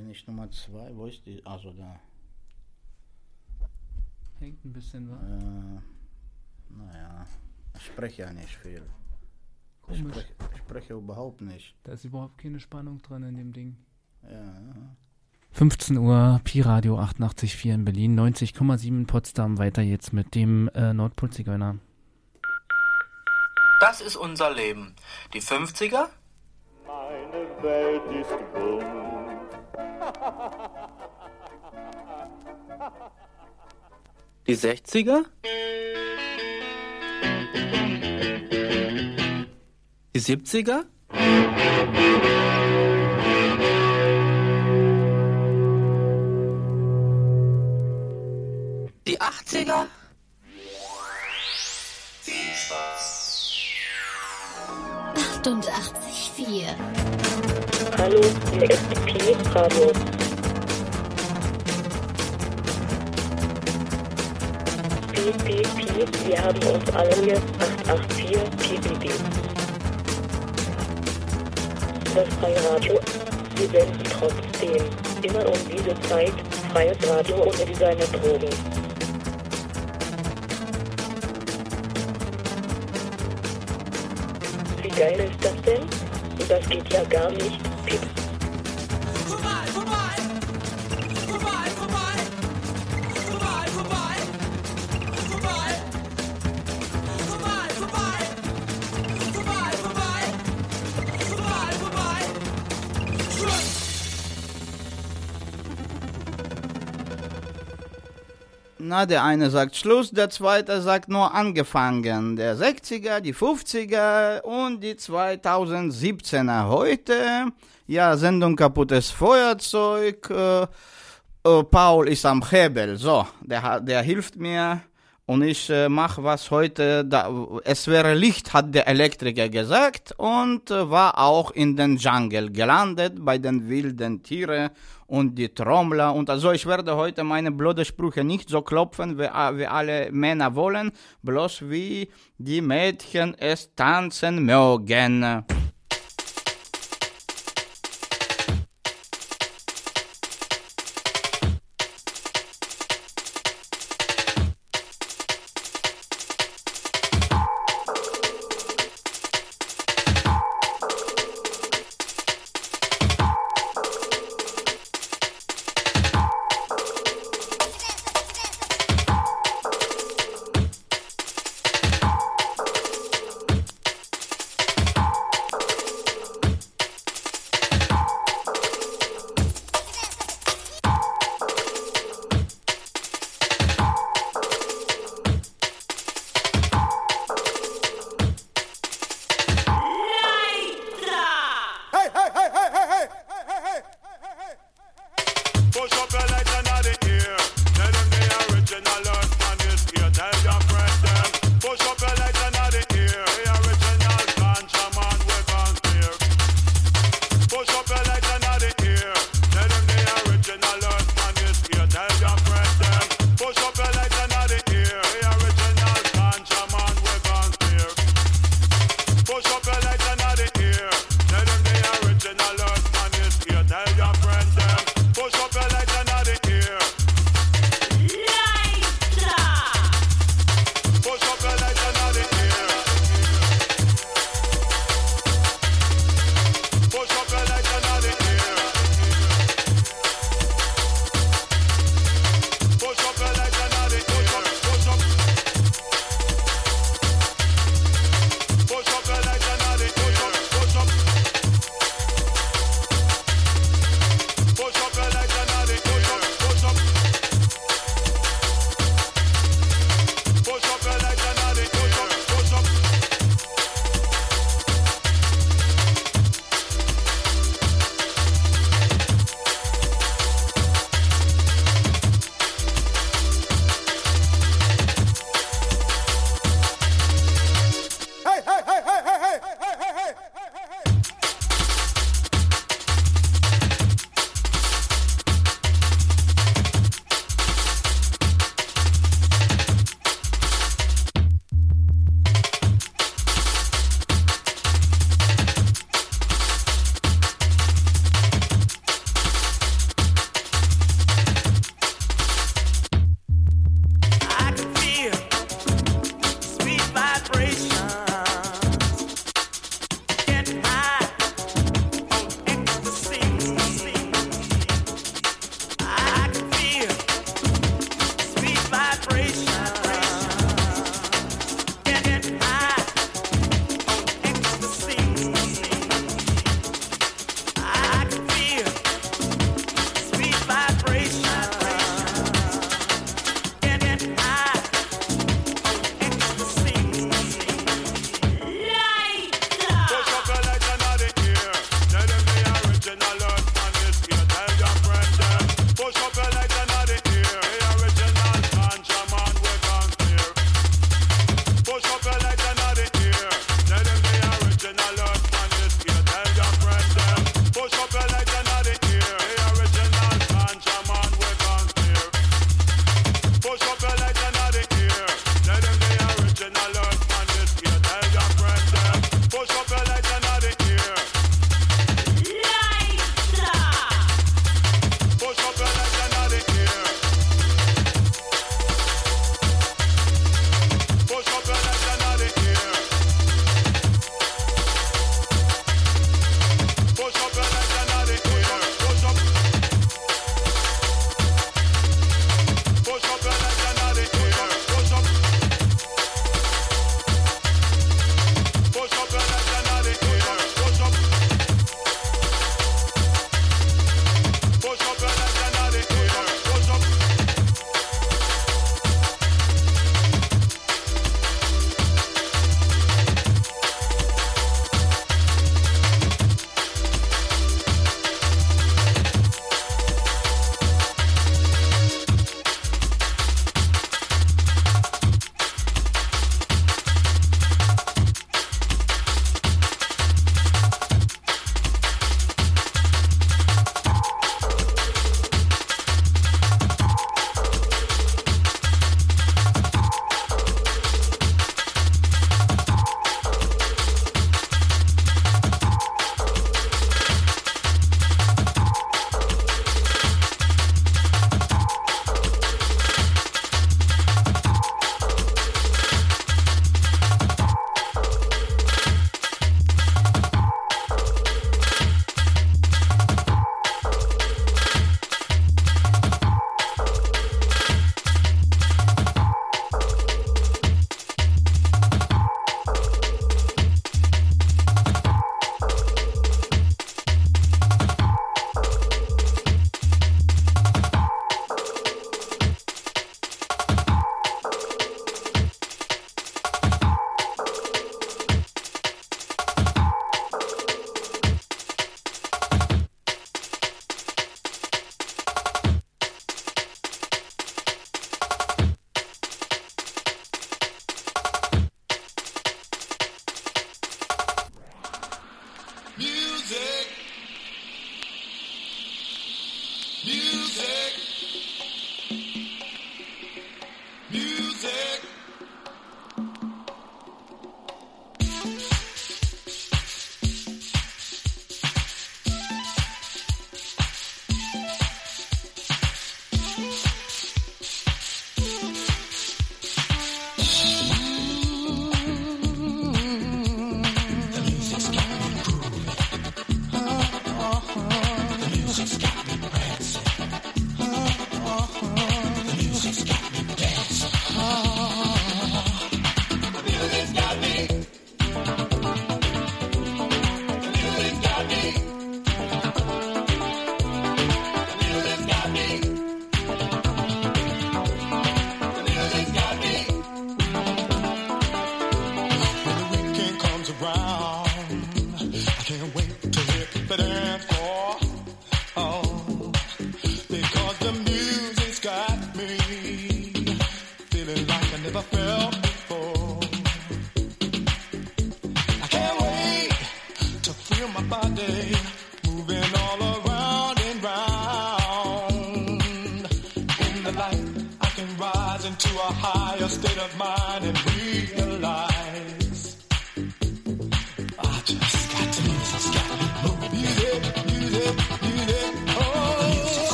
bin ich Nummer zwei. Wo ist die? Also da. Hängt ein bisschen, wa? Äh, naja, ich spreche ja nicht viel. Ich Komisch. spreche, ich spreche überhaupt nicht. Da ist überhaupt keine Spannung drin in dem Ding. Ja, ja. 15 Uhr, Pi-Radio 88.4 in Berlin, 90,7 in Potsdam. Weiter jetzt mit dem äh, Nordpol-Zigeuner. Das ist unser Leben. Die 50er? Meine Welt ist bunt. Die 60er? Die 70er? Die 80er? 88,4. Hallo, hier ist Pi Radio. Wir haben uns alle hier 884 Pi, Pi, Pi. Das freie Radio, wir senden trotzdem immer um diese Zeit freies Radio ohne Designer-Drogen. Wie geil ist das denn? Das geht ja gar nicht. Na, der eine sagt Schluss, der zweite sagt nur angefangen. Der 60er, die 50er und die 2017er. Heute, ja, Sendung kaputtes Feuerzeug. Äh, äh, Paul ist am Hebel. So, der, der hilft mir und ich äh, mache was heute. Da, es wäre Licht, hat der Elektriker gesagt und äh, war auch in den Jungle gelandet bei den wilden Tieren und die Trommler und also ich werde heute meine blöde Sprüche nicht so klopfen, wie, a- wie alle Männer wollen, bloß wie die Mädchen es tanzen mögen.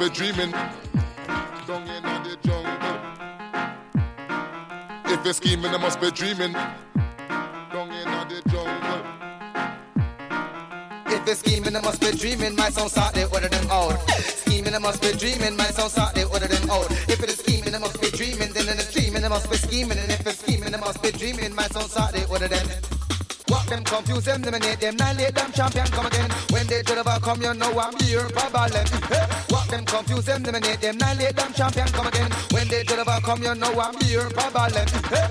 Be dreaming. Down in the jungle. If you're scheming, I must be dreaming. Down in the jungle. If you're scheming, I must be dreaming. My song start they order them out. Scheming, I must be dreaming. My song start they order them out. If it is scheming, I must be dreaming. Then in the dreaming, I must be scheming. And if it's scheming, I must be dreaming. My song start they order them. What them confuse them, eliminate them, annihilate them, champion come again. When they try to come, you know I'm here, problem. Hey. Them confuse them, eliminate them, annihilate them, champion come again. When they try to come, you know I'm here, problem. Hey.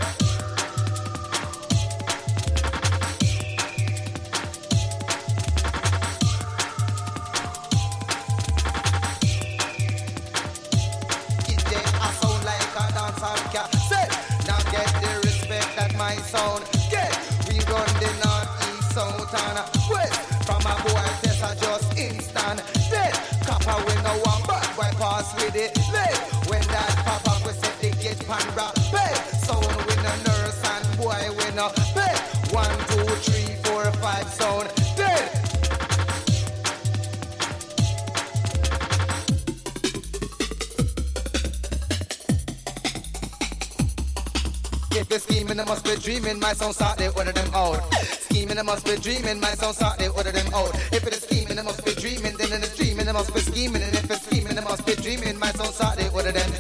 Dreaming. My song start, they order them out. Scheming, I must be dreaming. My song start, they order them out. If it is scheming, I must be dreaming. Then in the dreaming, I must be scheming. And if it's scheming, I must be dreaming. My song start, they order them.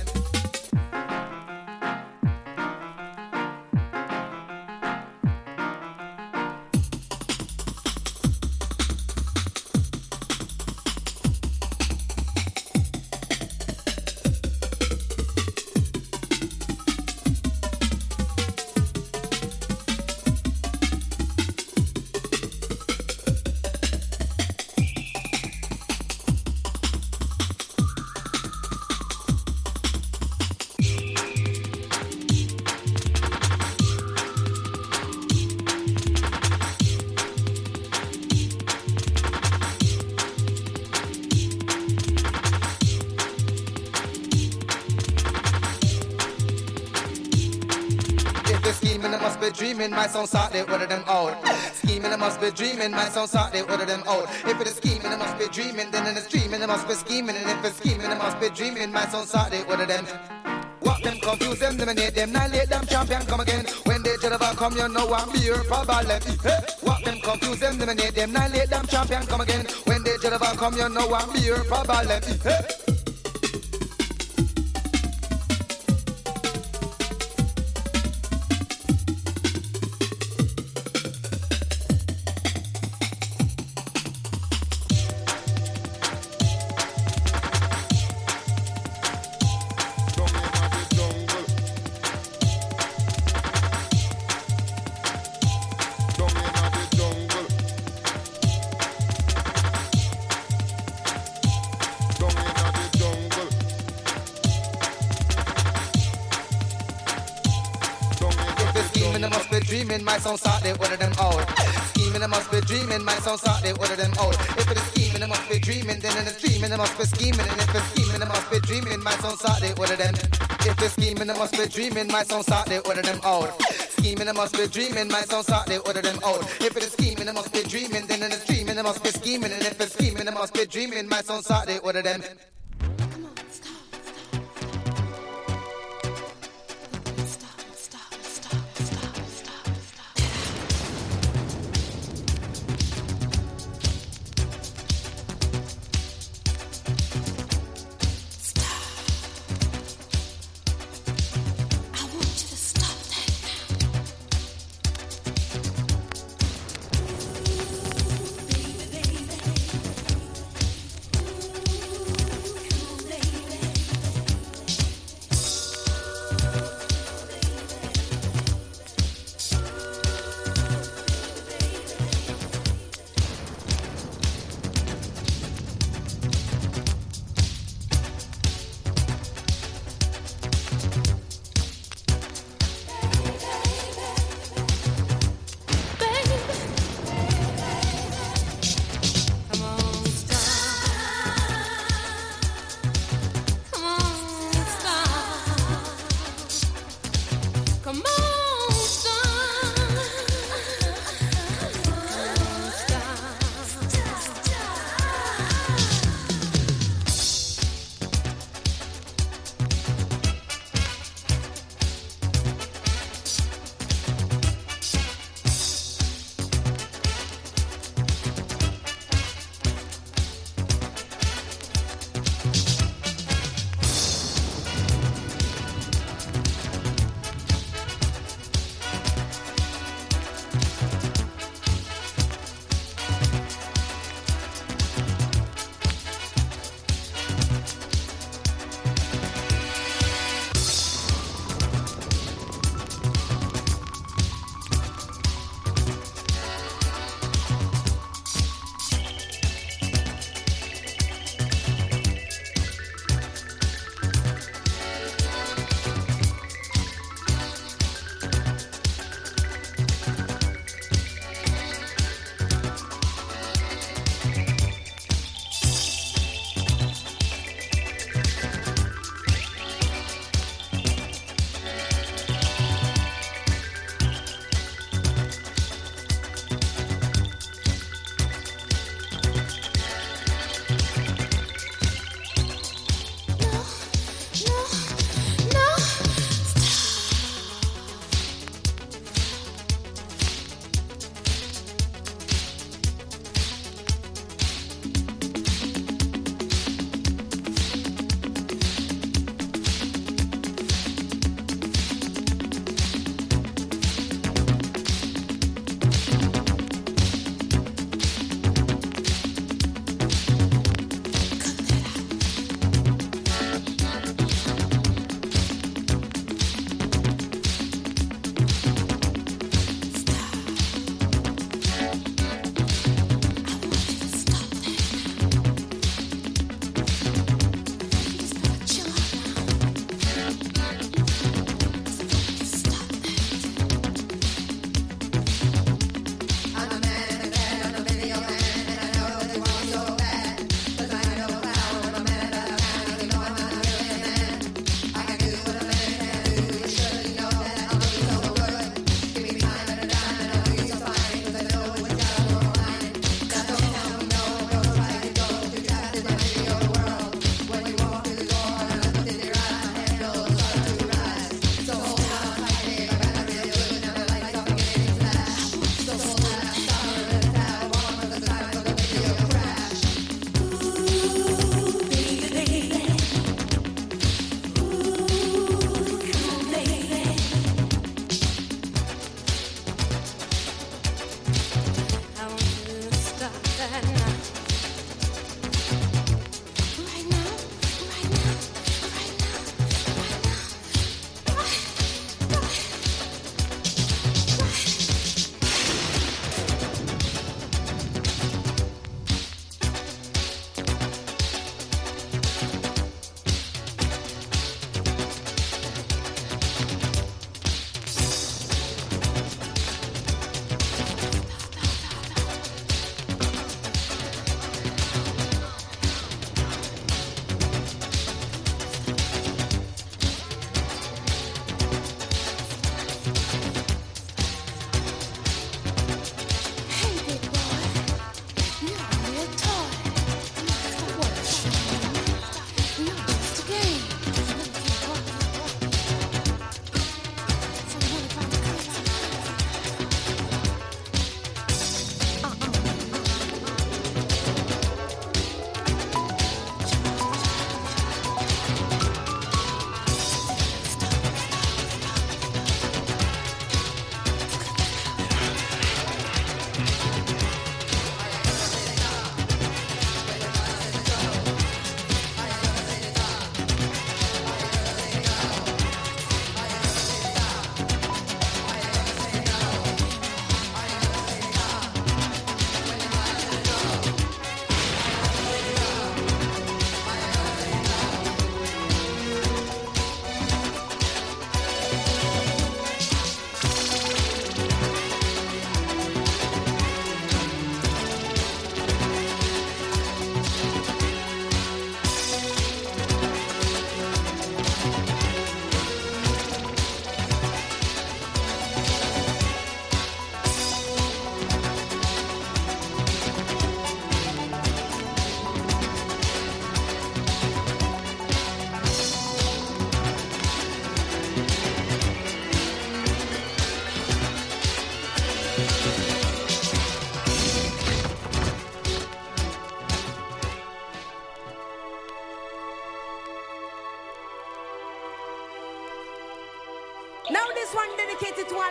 Song start, they order them out. Scheming, I must be dreaming. My song start, they order them out. If it is scheming, I must be dreaming. Then in the dreaming, I must be scheming. And if it's scheming, I must be dreaming. My song start, they order them. What them confuse them, eliminate them, annihilate them, champion come again. When they try to come, you know I'm here, problem. Hey. What them confuse them, eliminate them, annihilate them, champion come again. When they try to come, you know I'm here, problem. Hey. Dreaming. My song start, they order them out. Scheming, I must be dreaming. My song start, they order them out. If it is scheming, I must be dreaming. Then in the dreaming, I must be scheming. And if it's scheming, I must be dreaming. My song start, they order them. If it's scheming, I must be dreaming. My song start, they order them out. Scheming, I must be dreaming. My song start, they order them out. If it is scheming, I must be dreaming. Then in the dreaming, I must be scheming. And if it's scheming, I must be dreaming. My song start, they order them.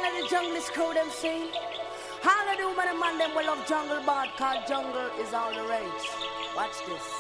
Holla the junglist crew them see. Holla the woman and man them will love jungle bad cause jungle is all the rage. Watch this.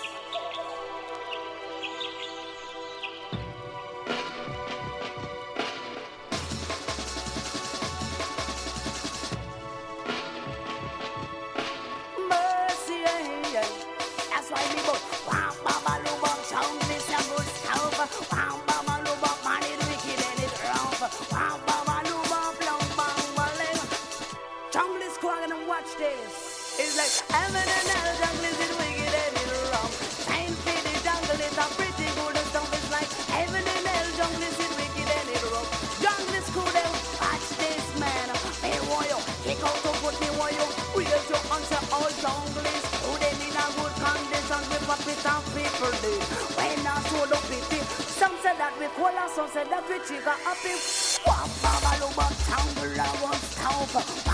So say that we trigger happy. One power, one town, the one town.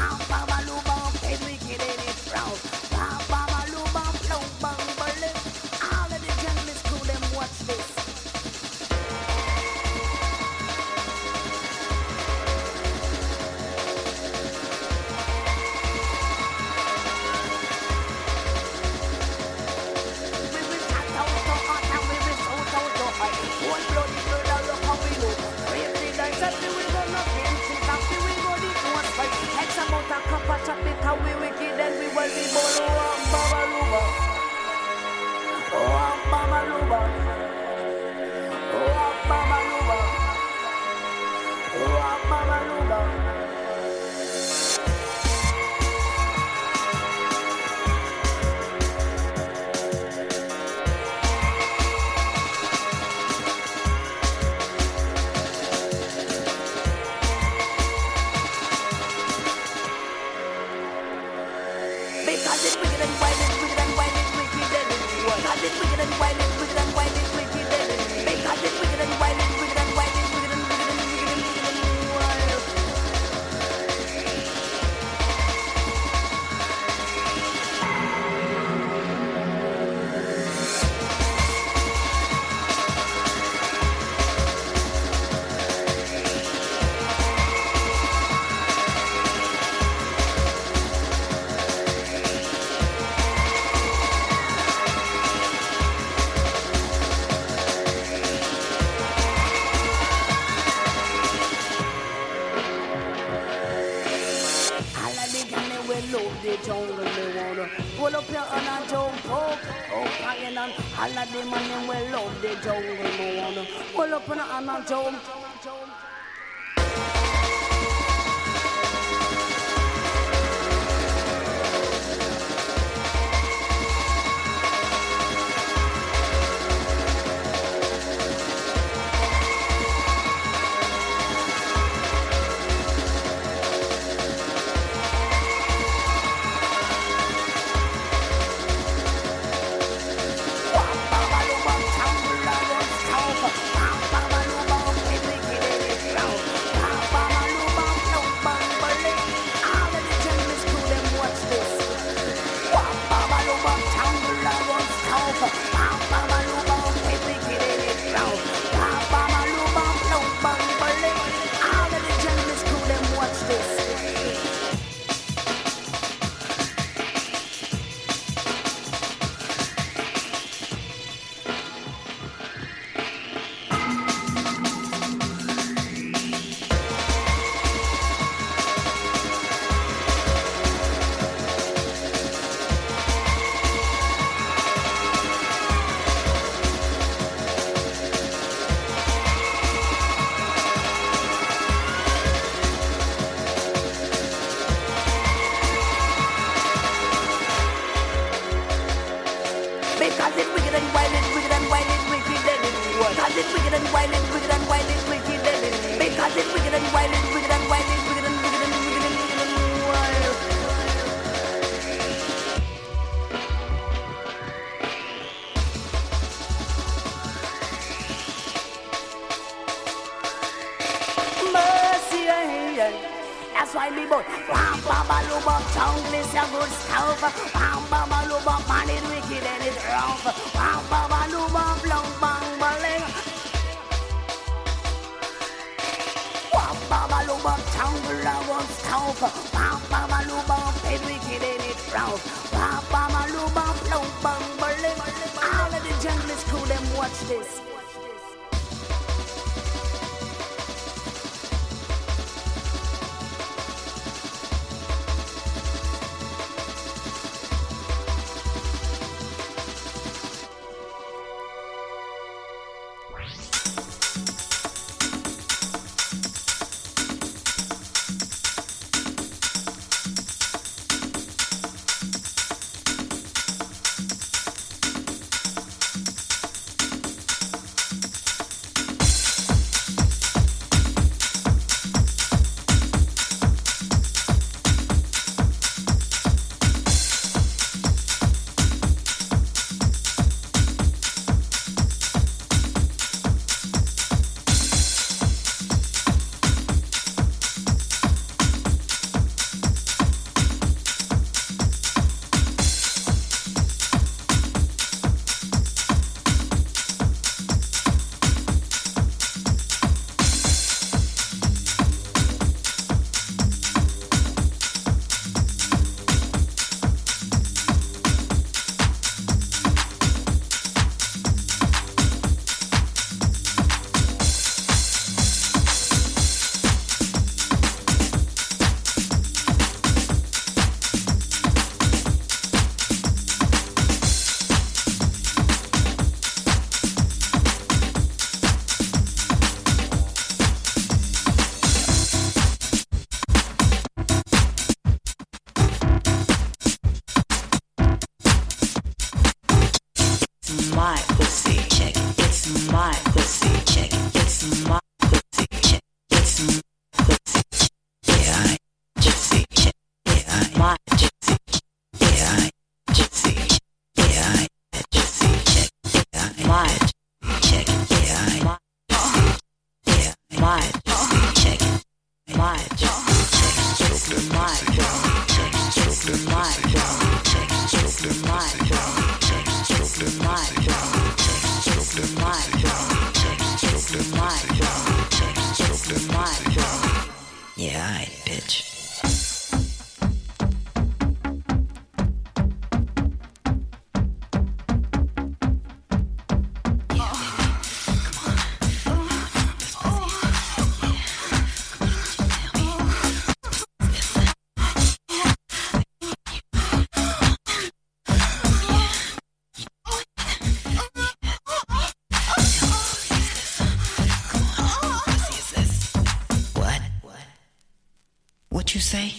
say?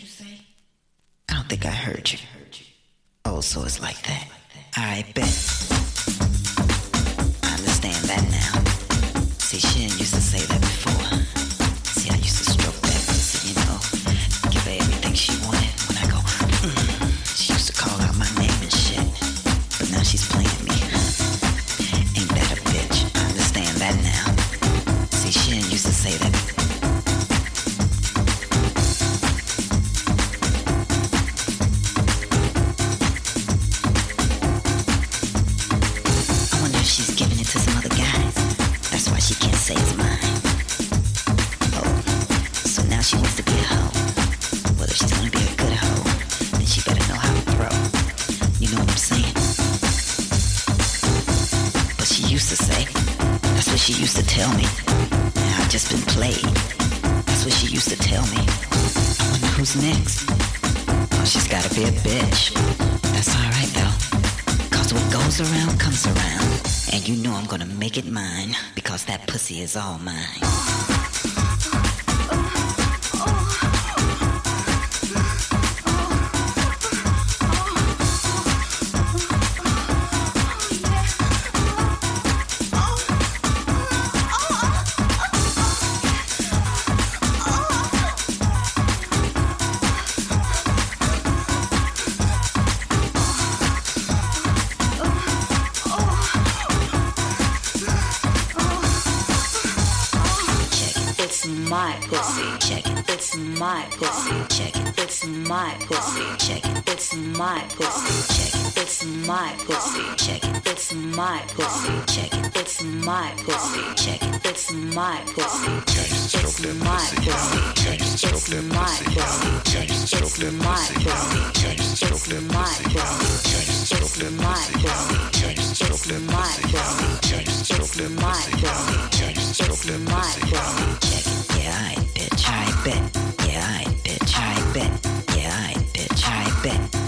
I don't think I heard you. Oh, so it's like that. I bet. is all mine. pussy, check it, it's my pussy, check it, it's my pussy, check it, it's my pussy, check it, it's my pussy, check it, it's my pussy, check it, it's my pussy, check it, it's my pussy, check it, it's my pussy, check it, it's my pussy, check it, it's my pussy, check it, it's my pussy, check it, it's my pussy, check it, it's my pussy, check it, yeah, I bitch, I bet, yeah, I bitch, I bet. Tribe.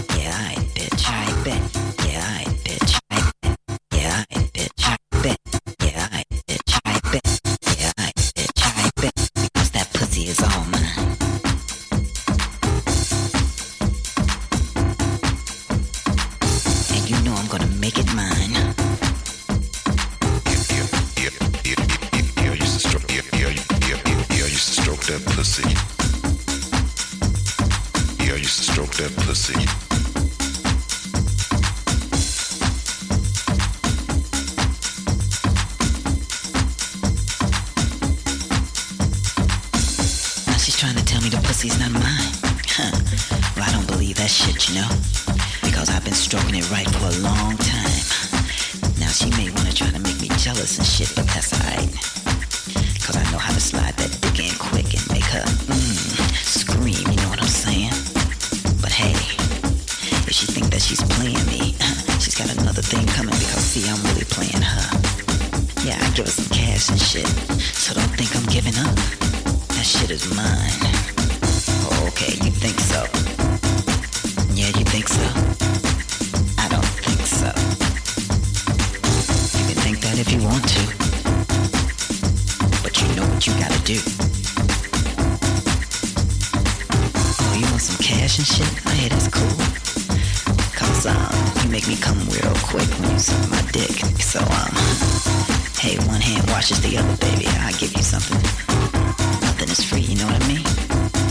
what you gotta do. Oh, you want some cash and shit? I hear that's cool. Cause, um, you make me come real quick when you suck my dick. So, um, hey, one hand washes the other, baby. i give you something. Nothing is free, you know what I mean?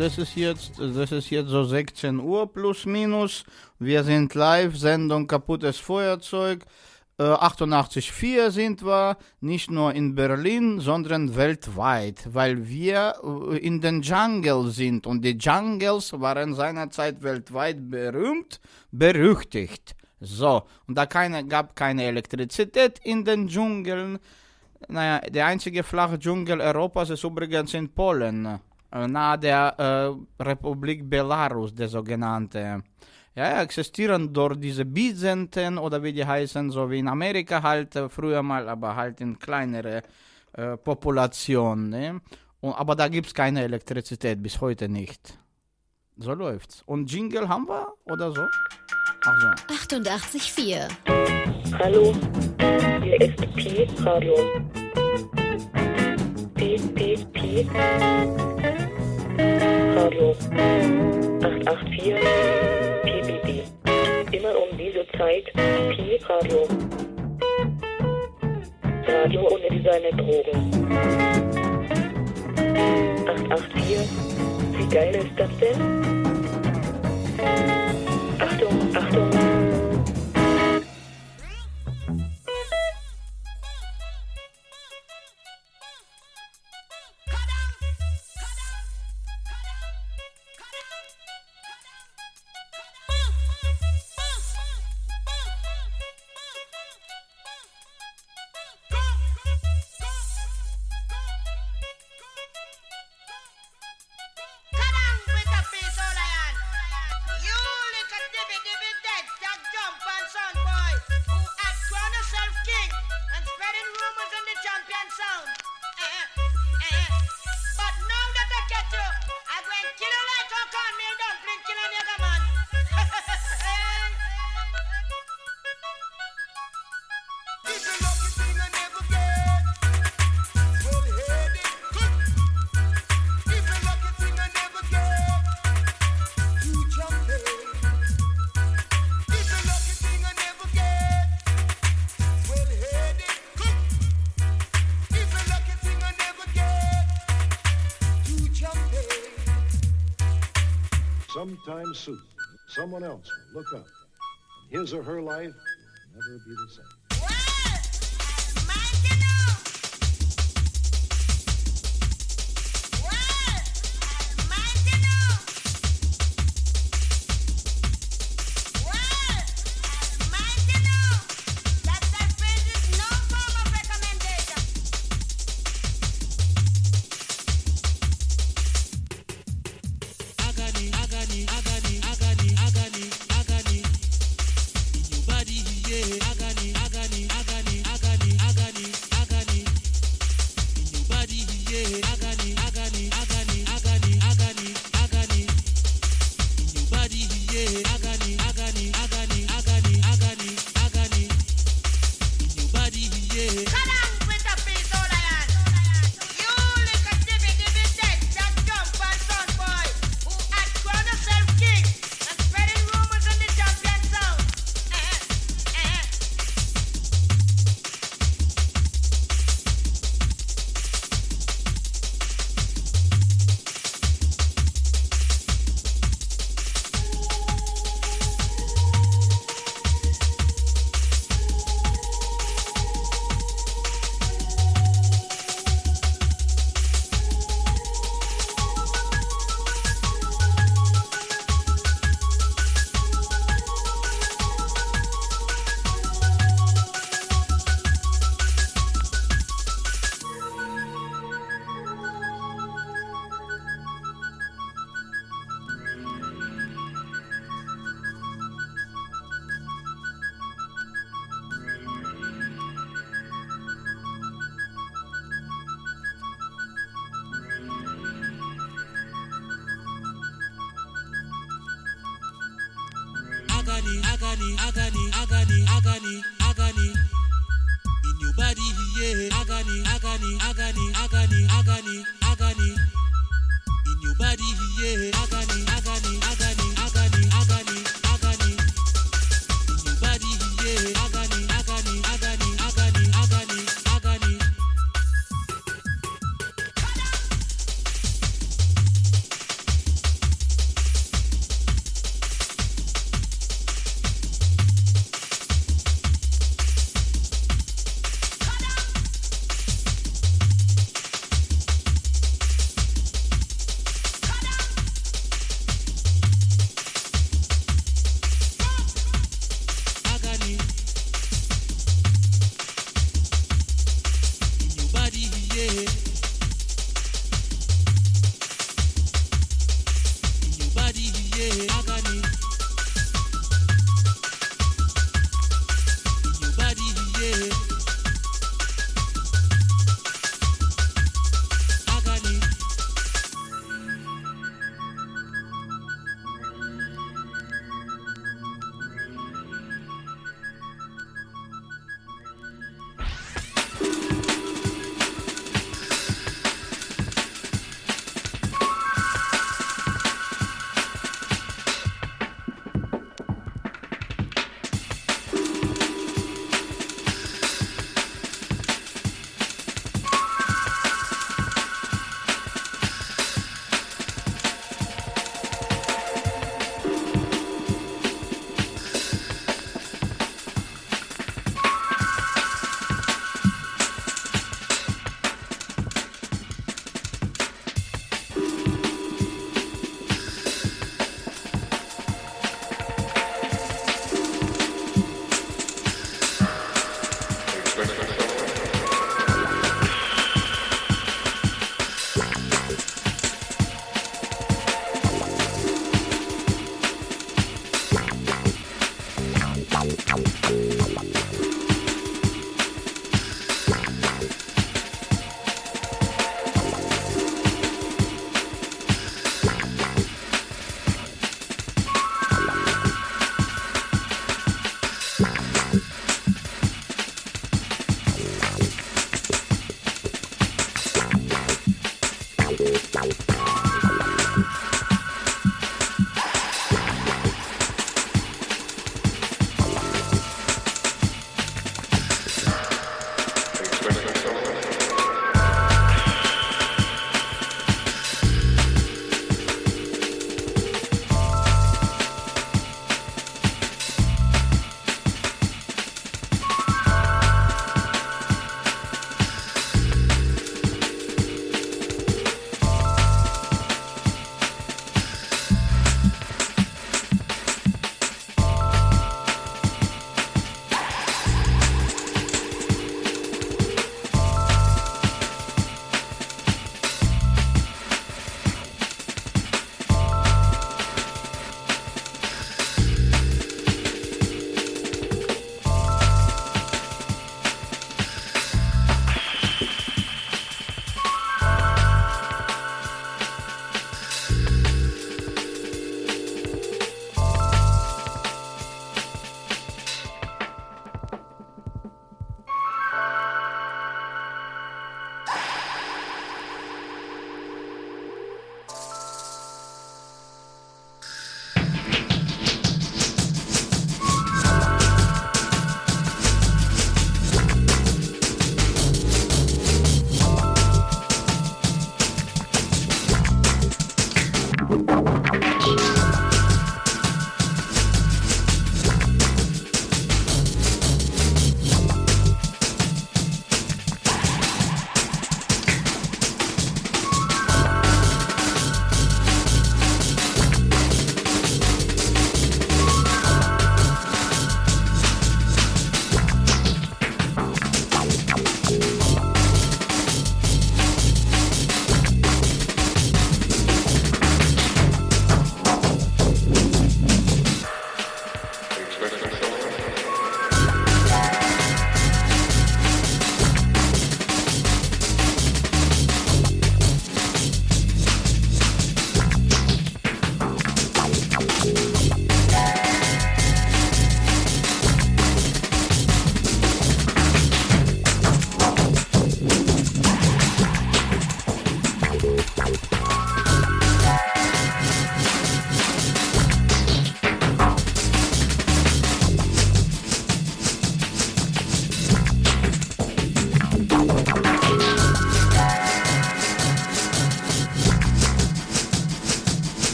Das ist jetzt, das ist jetzt so 16 Uhr plus minus. Wir sind live, Sendung kaputtes Feuerzeug. Äh, 88,4 sind wir, nicht nur in Berlin, sondern weltweit, weil wir äh, in den Jungle sind und die Jungles waren seinerzeit weltweit berühmt, berüchtigt. So, und da keine, gab keine Elektrizität in den Dschungeln. Naja, der einzige flache Dschungel Europas ist übrigens in Polen, äh, nahe der äh, Republik Belarus, der sogenannte. Ja, existieren dort diese Bisenten oder wie die heißen, so wie in Amerika halt äh, früher mal, aber halt in kleinere äh, Population. Ne? Und, aber da gibt es keine Elektrizität, bis heute nicht. So läuft's. Und Jingle haben wir oder so? Ach so. 88,4. Hallo, hier ist Pi Radio. Pi, Pi, Pi. Radio. 884. Pi, Pi, Pi. Immer um diese Zeit. Pi Radio. Radio ohne Designer Drogen. 884. Wie geil ist das denn? Someone else. Will look up, and his or her life will never be the same. agony, agony, agony,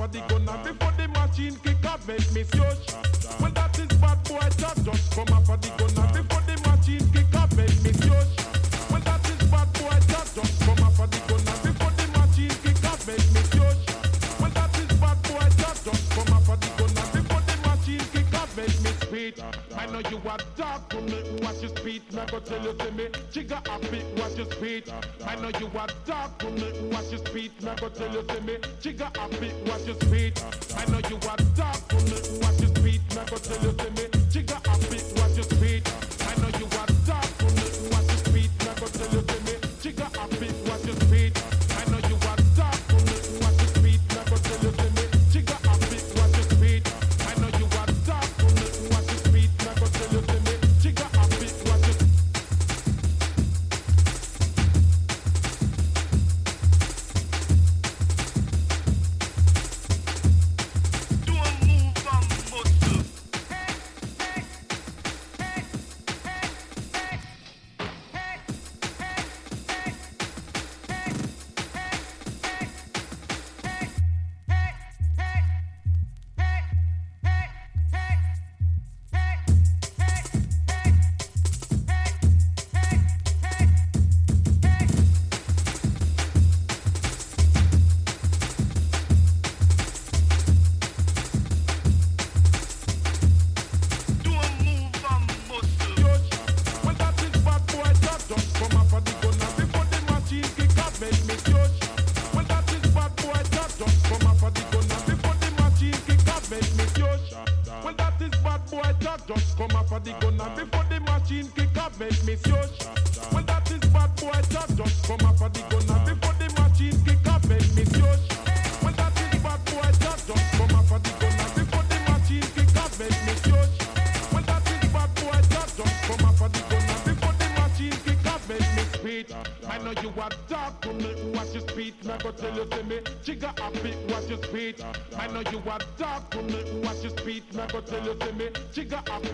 for the gun and before the machine kick up, make me shush. Well, that is bad boy, that just come up for the gun and before the machine kick up, make me shush. Well, that is bad boy, that just come up for the gun and before the machine kick up, make me shush. Well, that is bad boy, that just come up for the gun and before the machine kick up, make me speed. I know you are dark, come me. watch your speed. Never tell you to me, chigga happy, watch your speed. I know you are dark, come me. watch your speed. Never tell you to me, chigga happy. tell you see me, she got a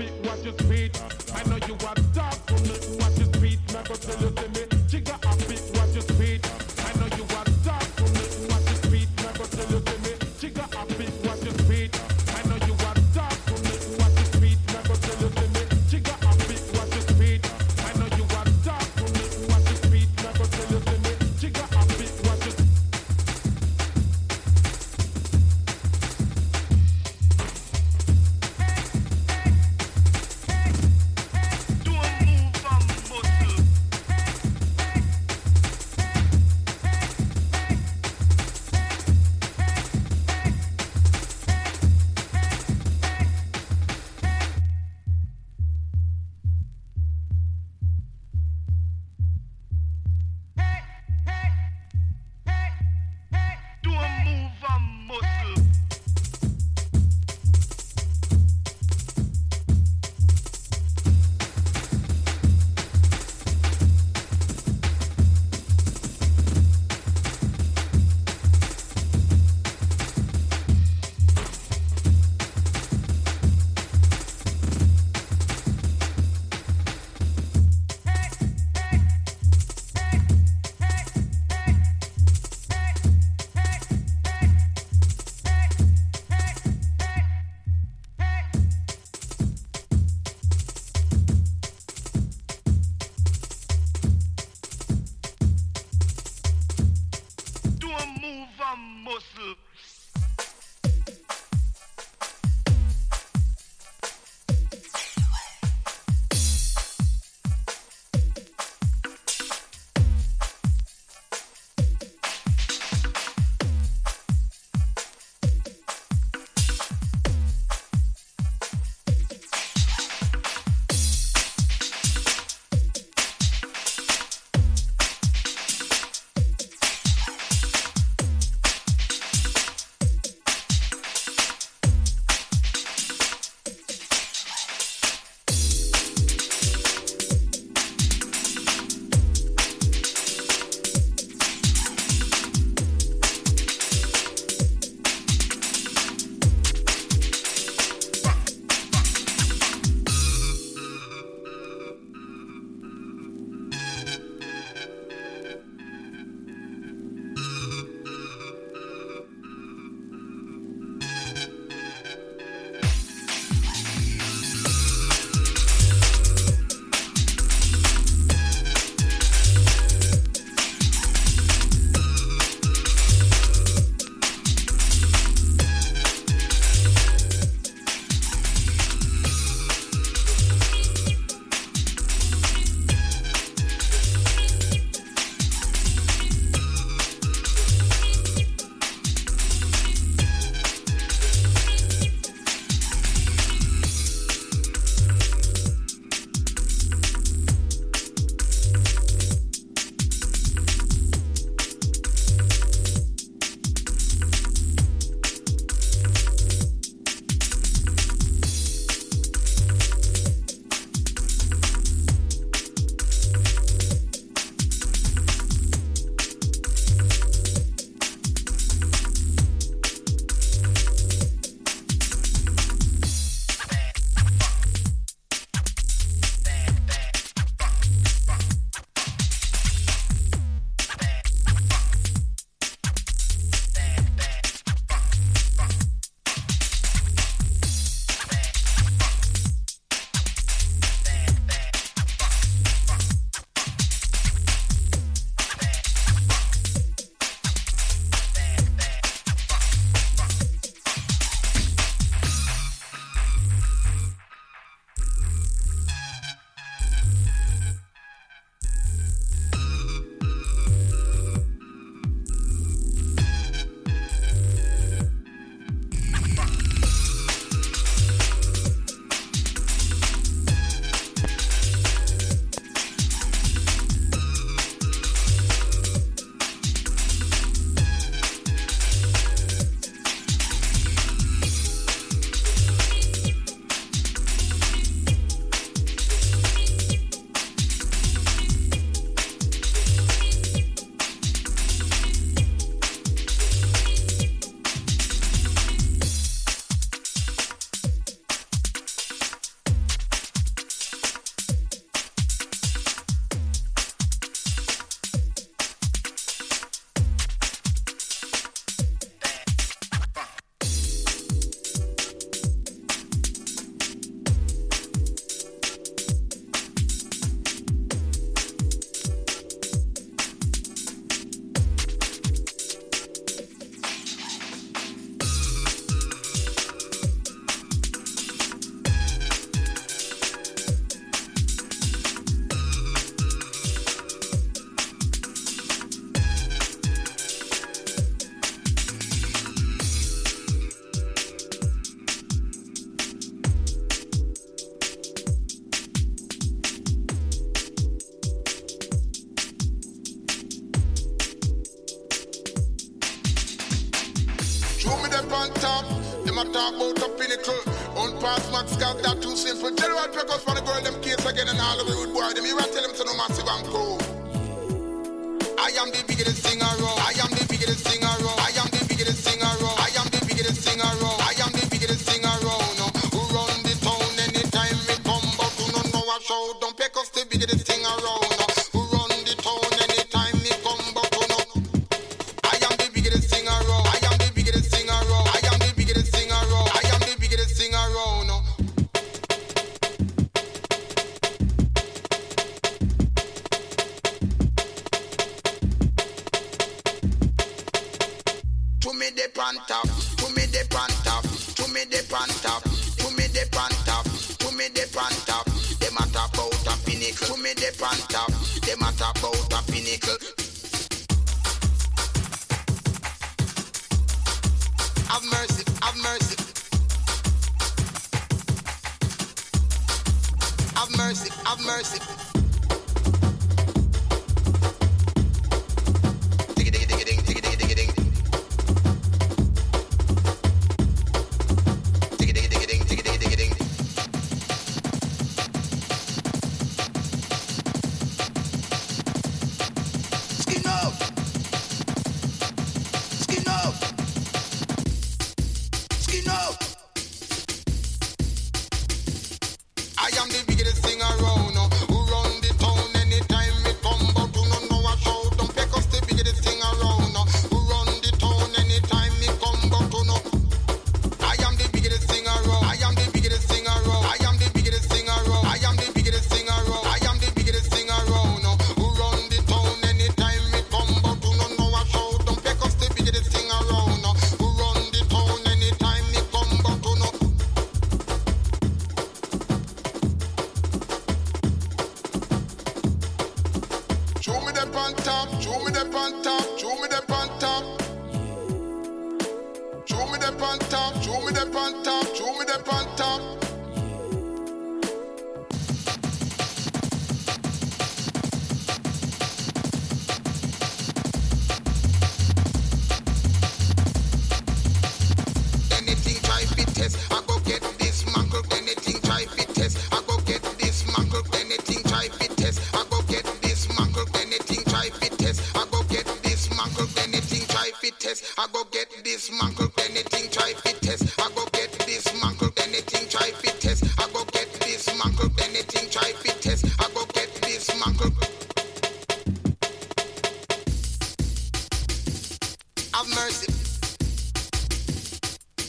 Have mercy.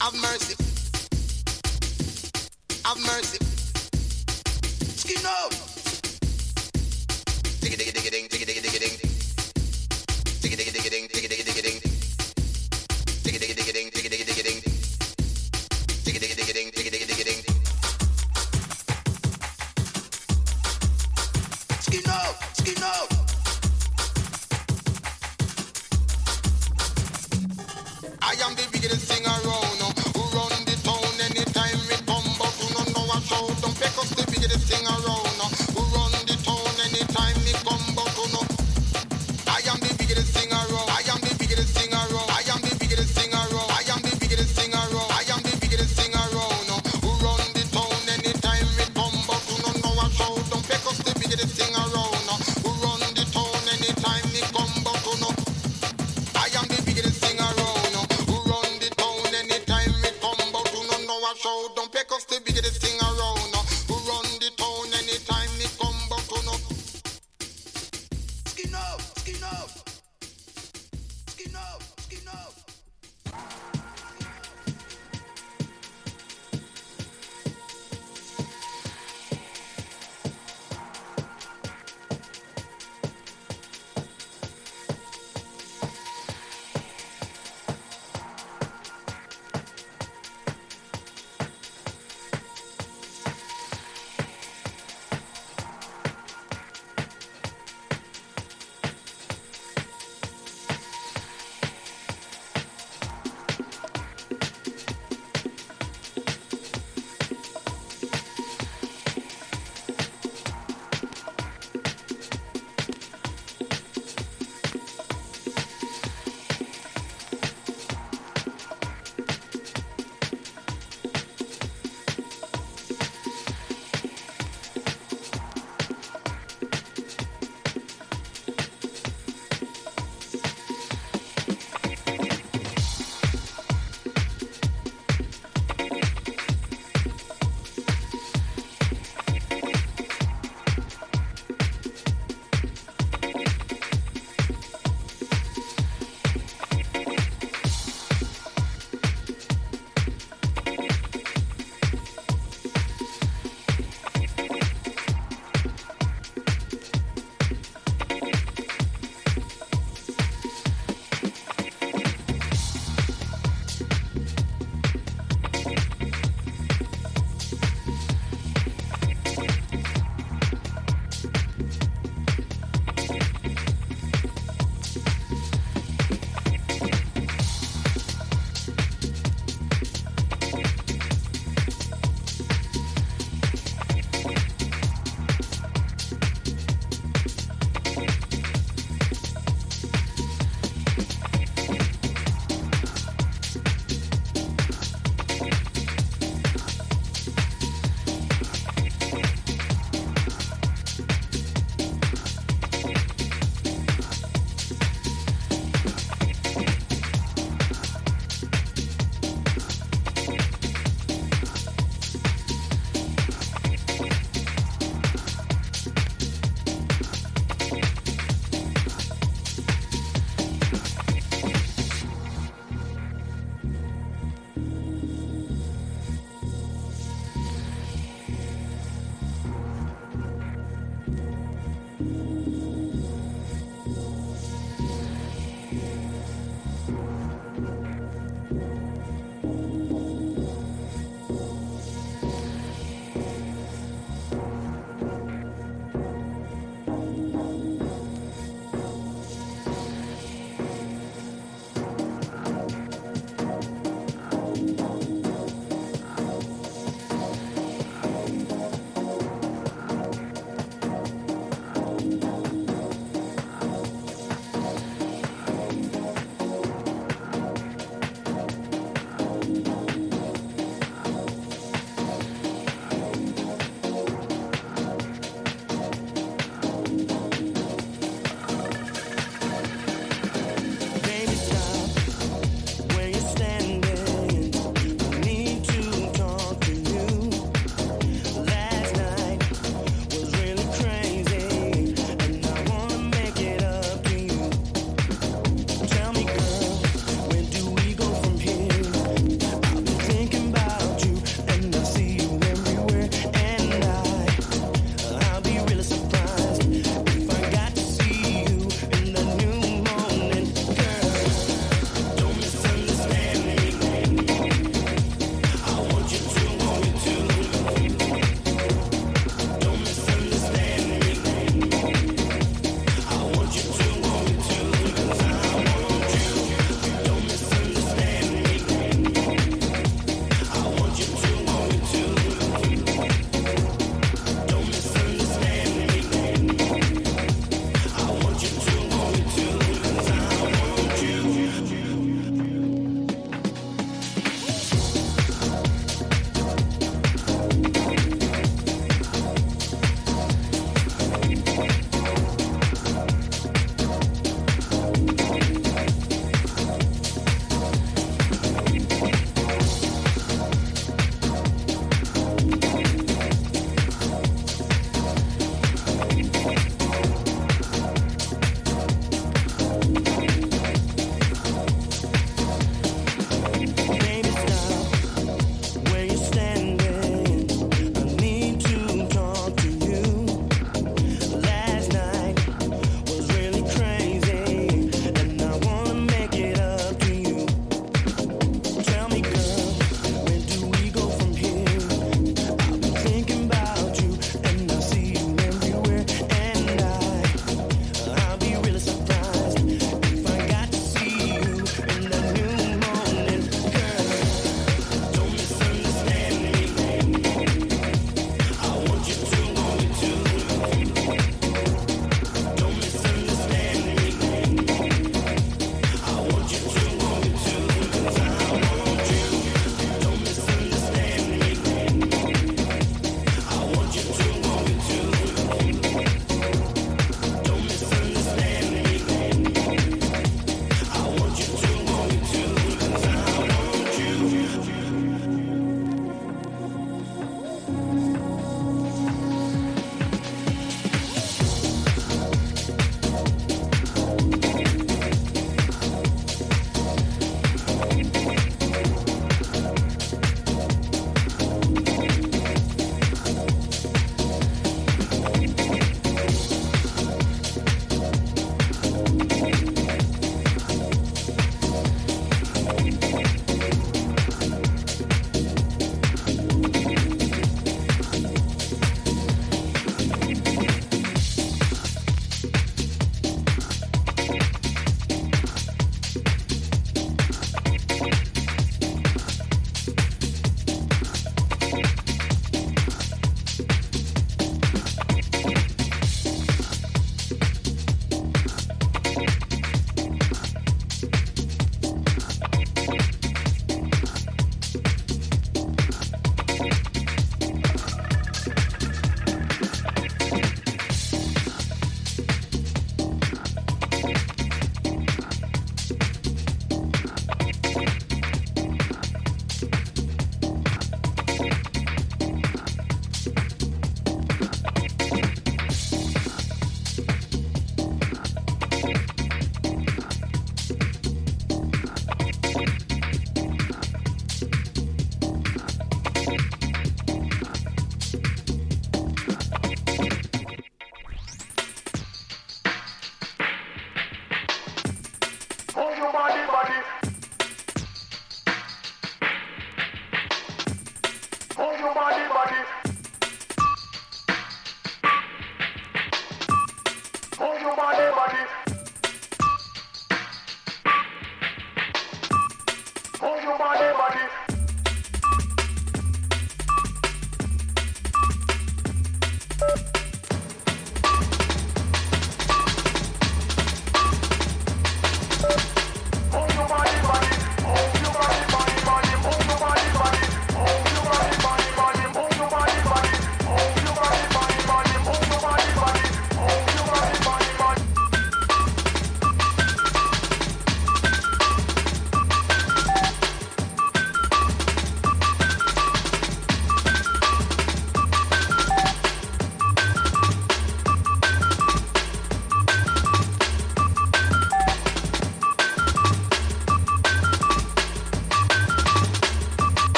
Have mercy. Have mercy. Skin up. Digga digga digga ding digga.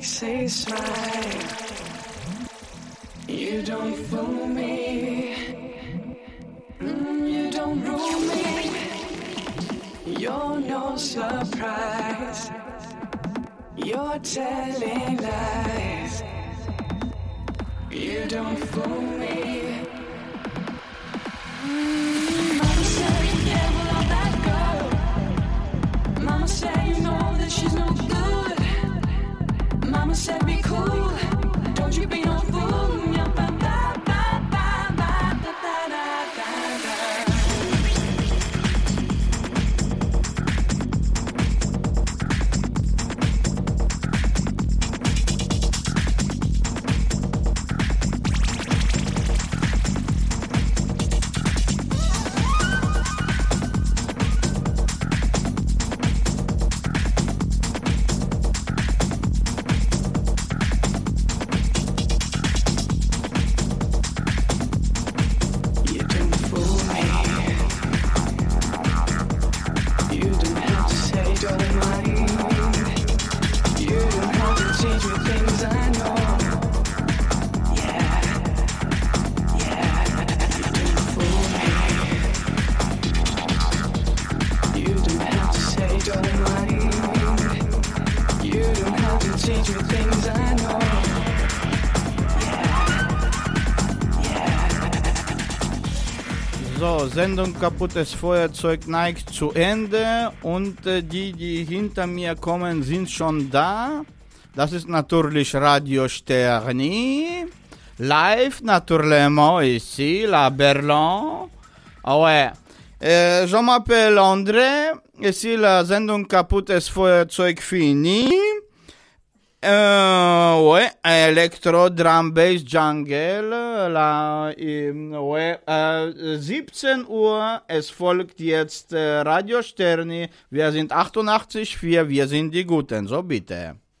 Sexy smile. Sendung Kaputtes Feuerzeug neigt zu Ende und äh, die, die hinter mir kommen, sind schon da. Das ist natürlich Radio Sterni. Live, naturellement, ici, la Berlin. Ah ouais. Euh, je m'appelle André. Ici, la Sendung Kaputtes Feuerzeug fini. Euh, ouais, Elektro, Drum, Bass, Jungle, la, ähm, ouais, äh, 17 Uhr, es folgt jetzt äh, Radio Sterni, wir sind 88,4, wir sind die Guten, so bitte.